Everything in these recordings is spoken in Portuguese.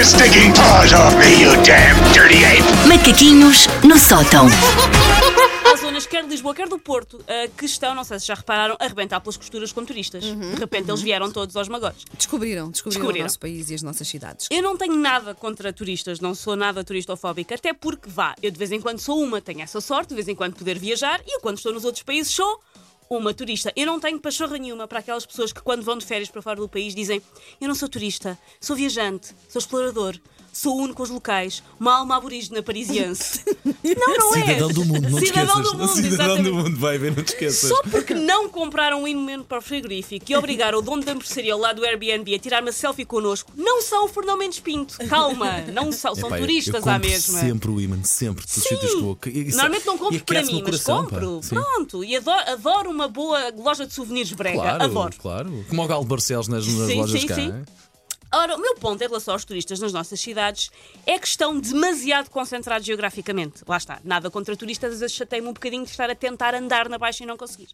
your stinking paws off me, you damn dirty ape! Macaquinhos no sótão. Há zonas, quer de Lisboa, quer do Porto, eh, que estão, não sei se já repararam, a arrebentar pelas costuras com turistas. De repente eles vieram todos aos magores. Descobriram, descobriram, Descobriram. o nosso país e as nossas cidades. Eu não tenho nada contra turistas, não sou nada turistofóbica, até porque vá, eu de vez em quando sou uma, tenho essa sorte, de vez em quando poder viajar, e eu quando estou nos outros países sou uma turista. Eu não tenho pachorra nenhuma para aquelas pessoas que quando vão de férias para fora do país dizem eu não sou turista, sou viajante, sou explorador, sou uno com os locais, uma alma aborígena parisiense. não, não é. Cidadão do mundo, não te Cidadão esqueças. do mundo, Cidadão exatamente. do mundo, vai ver, não te esqueças. Só porque não compraram um momento para o frigorífico e obrigaram o dono da hamburgueria lá do Airbnb a tirar uma selfie connosco, não são o Fernão Mendes Pinto. Calma, não são, são Epá, eu- turistas eu à compro mesma. sempre o imã, sempre, dos sítios que vou. E Normalmente não compro para mim, mas compro. Pronto. E adoro, adoro uma boa loja de souvenirs brega. Claro, adoro. claro. Como o Galo de Barcelos nas, nas Sim, lojas sim, cá. sim. hein? Ora, o meu ponto em relação aos turistas nas nossas cidades é que estão demasiado concentrados geograficamente. Lá está, nada contra turistas, às vezes chateia-me um bocadinho de estar a tentar andar na baixa e não conseguir.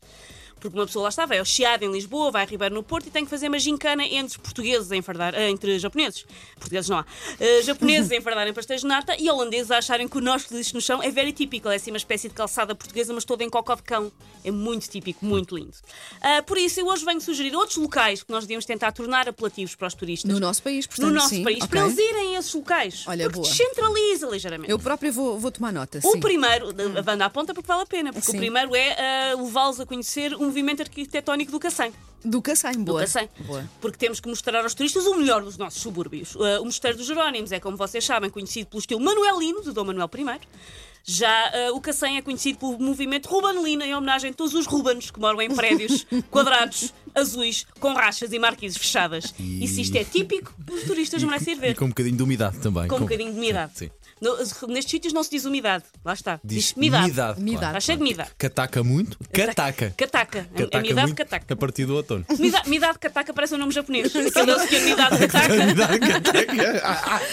Porque uma pessoa lá está, vai ao Chiado em Lisboa, vai a Ribeiro no Porto e tem que fazer uma gincana entre portugueses a enfardar, ah, entre japoneses, portugueses não há, Ah, japoneses a enfardarem pastéis de nata e holandeses a acharem que o nosso que existe no chão é very típico, é assim uma espécie de calçada portuguesa, mas toda em cocó de cão. É muito típico, muito lindo. Ah, por isso, eu hoje venho sugerir outros locais que nós devíamos tentar tornar apelativos para os turistas No nosso país, portanto, no nosso sim, país, ok. para eles irem a esses locais. Olha, porque boa. descentraliza ligeiramente. Eu própria vou, vou tomar nota. O sim. primeiro, a banda à ponta, porque vale a pena, porque Sim. o primeiro é ah, levá-los a conhecer o movimento arquitetónico do Cacém. Do Cacém, Do boa. Cacém. Boa. Porque temos que mostrar aos turistas o melhor dos nossos subúrbios. Ah, o Mosteiro dos Jerónimos é, como vocês sabem, conhecido pelo estilo manuelino, de Dom Manuel I. Já ah, o Cacém é conhecido pelo movimento rubanelino, em homenagem a todos os Rubanos que moram em prédios quadrados, azuis, com rachas e marquises fechadas. E se isto é típico, os turistas merecem ir ver. E com um bocadinho de umidade também. Com um bocadinho de umidade. Sim. No- nestes sítios não se diz umidade. Lá está. Diz, Diz umidade. umidade. Está claro. cheio de umidade. Cataca muito? Cataca. Cataca. A- Cataca A umidade cataca. A partir do outono. Umidade, cataca parece um nome japonês. Aquele que umidade cataca. Umidade, cataca.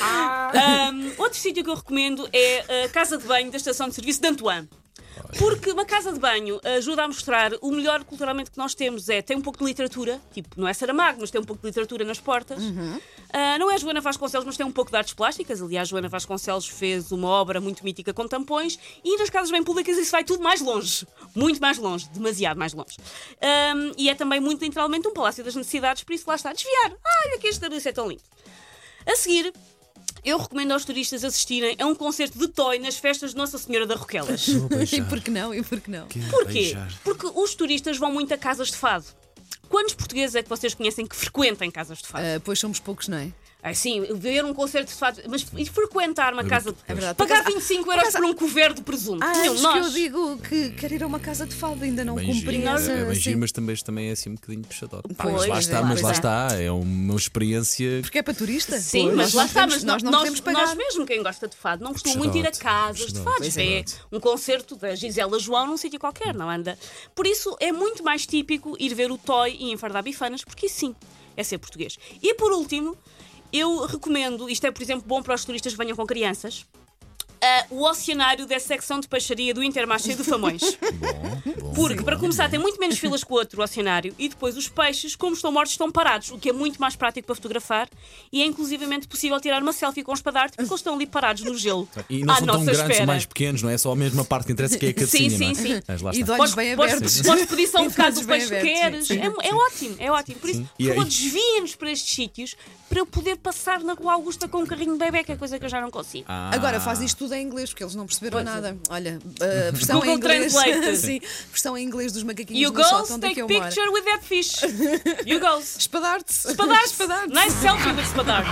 Ahm, outro sítio que eu recomendo é a casa de banho da estação de serviço de Antoine. Porque uma casa de banho ajuda a mostrar o melhor culturalmente que nós temos. É, tem um pouco de literatura, tipo, não é Saramago, mas tem um pouco de literatura nas portas. Ah, não é Joana Vasconcelos, mas tem um pouco de artes plásticas. Aliás, Joana Vasconcelos fez uma obra muito mítica com tampões. E nas casas bem públicas isso vai tudo mais longe. Muito mais longe, demasiado mais longe. Ahm, e é também muito literalmente um palácio das necessidades, por isso lá está a desviar. Olha que este WC é tão lindo. A seguir, eu recomendo aos turistas assistirem a um concerto de toy nas festas de Nossa Senhora da Roquelas. E por que não? E por que não? Porquê? Beijar. Porque os turistas vão muito a casas de fado. Quantos portugueses é que vocês conhecem que frequentam casas de fado? Ah, pois somos poucos, não é? Ah, sim, ver um concerto de fado, mas e frequentar uma casa de É verdade. Pagar Por acaso- 25 euros por um couvert de presunto. Nenhum anos nós. que eu digo que quero ir a uma casa de fado, ainda não cumpri giro, essa. é bem sim. giro, mas também, também é assim um bocadinho puxadote. Pá, mas lá pois está, é, mas lá é. está. É uma experiência. Porque é para turista? Sim, Pois. mas Nós lá está, mas nós não nós, podemos nós pagar. mesmo, quem gosta de fado, não costuma muito ir a casas de fado. é. é um concerto da Gisela João num sítio qualquer, não anda? Por isso é muito mais típico ir ver o Toy e enfardar bifanas, porque isso sim é ser português. E por último, eu recomendo, isto é por exemplo bom para os turistas que venham com crianças. Ah, o oceanário da secção de peixaria do Intermarché de Famões. Porque, para começar, tem muito menos filas que o outro oceanário e depois os peixes, como estão mortos, estão parados, o que é muito mais prático para fotografar e é inclusivamente possível tirar uma selfie com os padarte porque eles estão ali parados no gelo. E não à são tão grandes, espera. mais pequenos, não é? Só a mesma parte que interessa que é a cabecinha, Sim, não é? sim, sim. Mas lá E está. de olhos Podes, bem abertos. podes pedir só um bocado do peixe que queres. sim. É, é ótimo, é ótimo. Por isso, Sim. por E favor, aí- desviem-nos para estes sítios para eu poder passar na Rua Augusta com um carrinho de bebê, que é coisa que eu já não consigo. Ah. Agora faz isto tudo em inglês, porque eles não perceberam Pois é. nada. Olha, a versão Google em inglês. Translate. sim, versão em inglês dos macaquinhos You do girls sótão take moro. picture with that fish. You girls. Espadarte-se. Espadarte. Espadarte-se. Nice selfie with espadarte.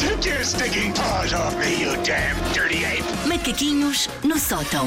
Take your stinking paws off me, you damn dirty ape! Macaquinhos no sótão.